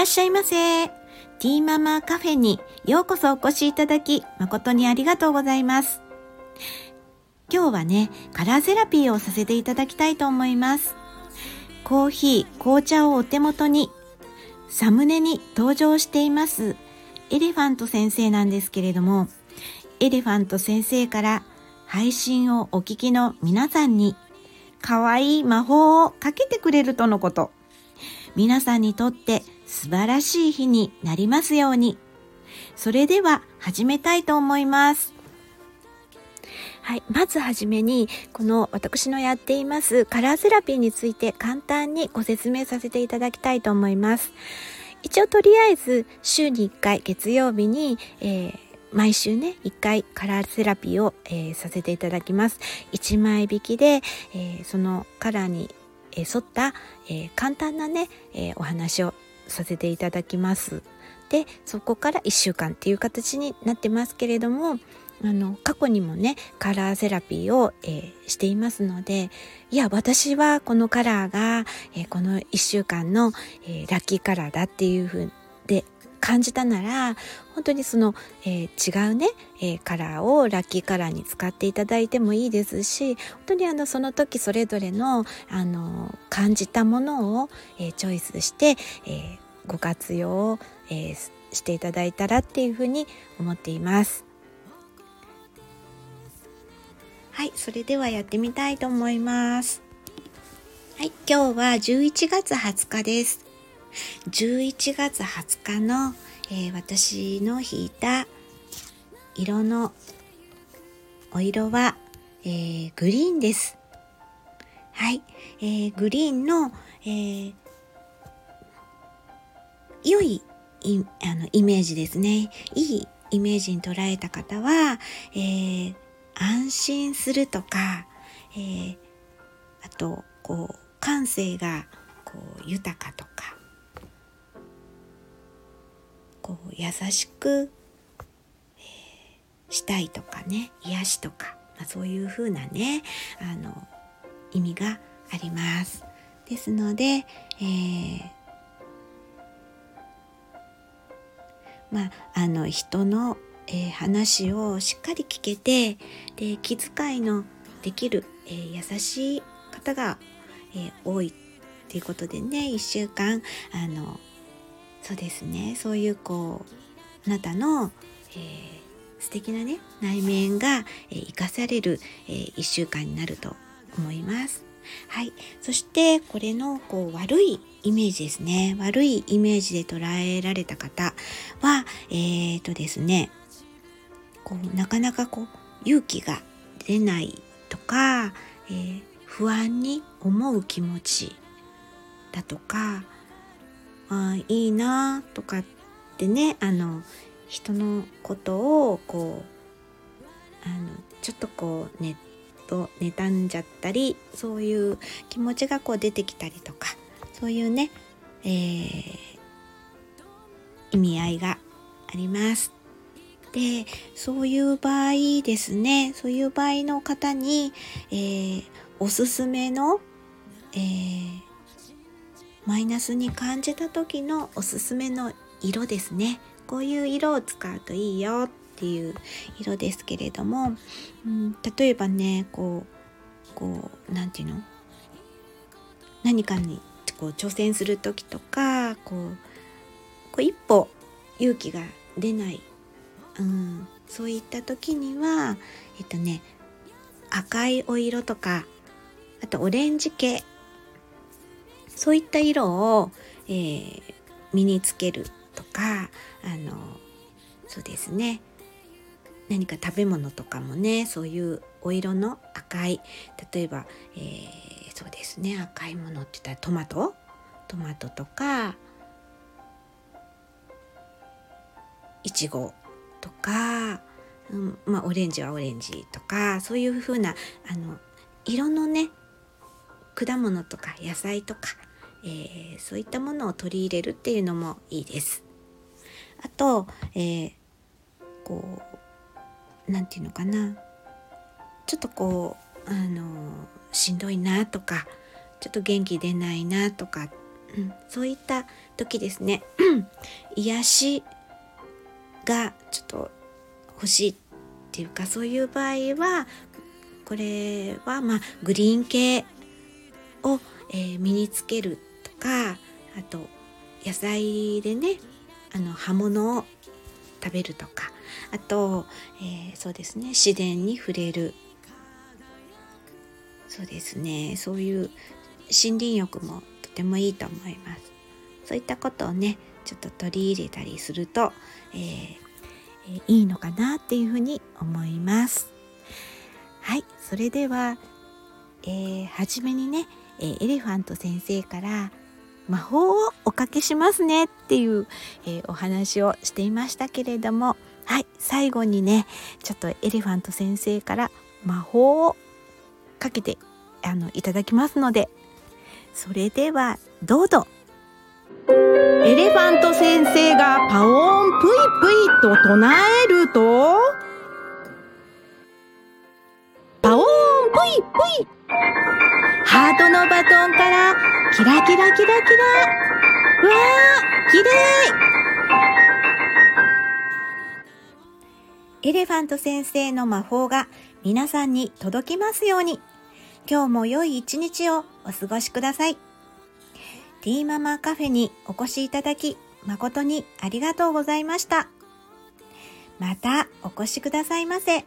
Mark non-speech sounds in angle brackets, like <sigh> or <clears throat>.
らっしゃいませ。ティーママカフェにようこそお越しいただき、誠にありがとうございます。今日はね、カラーセラピーをさせていただきたいと思います。コーヒー、紅茶をお手元に、サムネに登場しています、エレファント先生なんですけれども、エレファント先生から配信をお聞きの皆さんに、可愛い魔法をかけてくれるとのこと。皆さんにとって素晴らしい日になりますように。それでは始めたいと思います。はい。まずはじめに、この私のやっていますカラーセラピーについて簡単にご説明させていただきたいと思います。一応とりあえず週に1回月曜日に、えー毎週ね、1回カラーセラピーを、えー、させていただきます。1枚引きで、えー、そのカラーに、え、沿った、え簡単なね、えお話をさせていただきます。で、そこから1週間っていう形になってますけれども、あの過去にもねカラーセラピーを、えー、していますのでいや私はこのカラーが、えー、この1週間の、えー、ラッキーカラーだっていうふうに感じたなら本当にその、え違うね、えカラーをラッキーカラーに使っていただいてもいいですし本当にあのその時それぞれのあの感じたものを、えチョイスして、えご活用を、えしていただいたらっていうふうに思っています。はい、それではやってみたいと思います。はい、今日は11月20日です。11月20日の、えー、私の引いた色のお色は、えー、グリーンです。はい、えー、グリーンの、えー、良いイあのイメージですね。いいイメージに捉えた方は、えー、安心するとか、えー、あとこう感性がこう豊かとかこう優しく、えー、したいとかね癒しとか、まあ、そういうふうなねあの意味があります。ですので、えー、まああの人のえー、話をしっかり聞けてで気遣いのできる、えー、優しい方が、えー、多いっていうことでね1週間あのそうですねそういうこうあなたの、えー、素敵なね内面が、えー、生かされる、えー、1週間になると思います。はい。そしてこれのこう悪いイメージですね。悪いイメージで捉えられた方は、えっ、ー、とですね、こうなかなかこう勇気が出ないとか、えー、不安に思う気持ちだとかあいいなとかってねあの人のことをこうあのちょっとこうネット妬んじゃったりそういう気持ちがこう出てきたりとかそういうね、えー、意味合いがあります。でそういう場合ですねそういう場合の方に、えー、おすすめの、えー、マイナスに感じた時のおすすめの色ですね。こういう色を使うといいよっていう色ですけれども、うん、例えばねこうこう何て言うの？何かにこう挑戦する時とかこうこう一歩勇気が出ない。うん、そういった時にはえっとね赤いお色とかあとオレンジ系そういった色を、えー、身につけるとかあのそうですね。何か食べ物とかもねそういうお色の赤い例えば、えー、そうですね。赤いものって言ったらトマト？トマトとかいちごとか、うんまあ、オレンジはオレンジとかそういう風なあの色のね果物とか野菜とか、えー、そういったものを取り入れるっていうのもいいです。あと、えー、こう何て言うのかなちょっとこうあのしんどいなとかちょっと元気出ないなとかうん、そういった時ですね <clears throat> 癒しがちょっと欲しいっていうかそういう場合はこれはまあグリーン系を、えー、身につけるかあと野菜でねあの葉物を食べるとかあと、えー、そうですね自然に触れる。そうですねそういう森林浴もとてもいいと思います。そういったことをねちょっと取り入れたりすると、えー、いいのかなっていうふうに思います。はいそれでは、えー、初めにね、え、エレファント先生から魔法をおかけしますねっていう、えー、お話をしていましたけれどもはい最後にねちょっとエレファント先生から魔法をかけてあのいただきますのでそれではどうぞ。エレファント先生がパオーンプイプイと唱えるとパオーンプイプイハートのバトンからキラキラキラキラわー綺麗エレファント先生の魔法が皆さんに届きますように。今日も良い一日をお過ごしください。ティーママカフェにお越しいただき誠にありがとうございました。またお越しくださいませ。